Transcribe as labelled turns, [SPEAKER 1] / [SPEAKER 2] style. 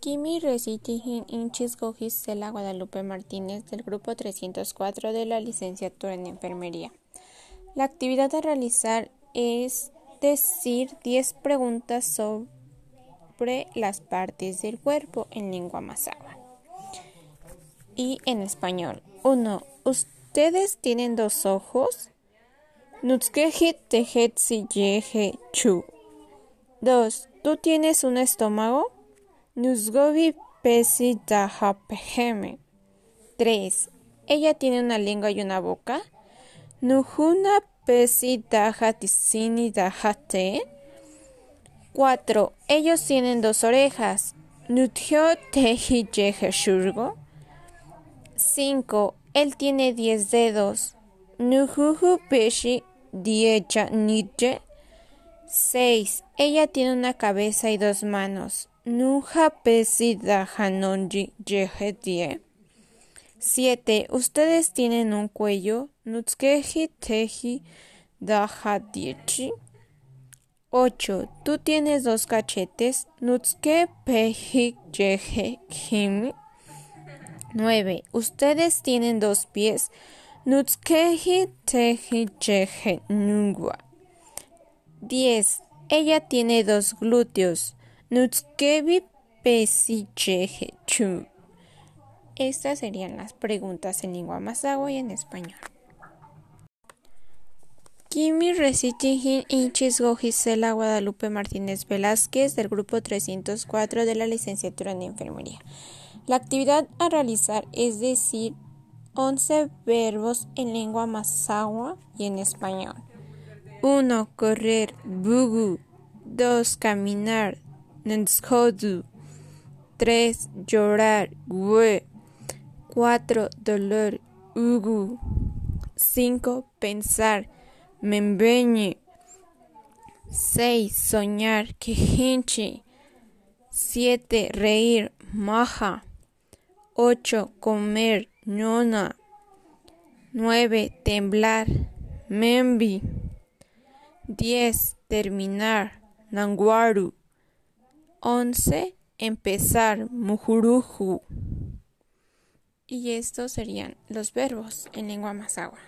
[SPEAKER 1] Kimi Reciting Inchis Gogis Cela Guadalupe Martínez del grupo 304 de la licenciatura en enfermería. La actividad a realizar es decir 10 preguntas sobre las partes del cuerpo en lengua masagua y en español. 1. ¿Ustedes tienen dos ojos? Chu. 2. ¿Tú tienes un estómago? Nuzgovi pesi peheme. 3. Ella tiene una lengua y una boca. Nuhuna pesi tisini te. 4. Ellos tienen dos orejas. Nutyo tehi shurgo. 5. Él tiene diez dedos. Nuhuhu peshi diecha nitje. 6. Ella tiene una cabeza y dos manos. Nuja pesi hanonji die. 7. Ustedes tienen un cuello. Nutskeji teji diechi. 8. Tú tienes dos cachetes. Nutske peji jeje himi. 9. Ustedes tienen dos pies. Nutskeji teji jeje nungwa. 10. Ella tiene dos glúteos. Nutskevi chu. Estas serían las preguntas en lengua masagua y en español. Kimi Reciting Inchis Gisela Guadalupe Martínez Velázquez del grupo 304 de la licenciatura en enfermería. La actividad a realizar es decir 11 verbos en lengua masagua y en español. 1. Correr, bugu. 2. Caminar, nenshodu. 3. Llorar, gue. 4. Dolor, ugu. 5. Pensar, membeñe. 6. Soñar, quejinchi. 7. Reír, maja. 8. Comer, ñona. 9. Temblar, membi. 10. Terminar, nanguaru. 11. Empezar, mujuruju. Y estos serían los verbos en lengua masagua.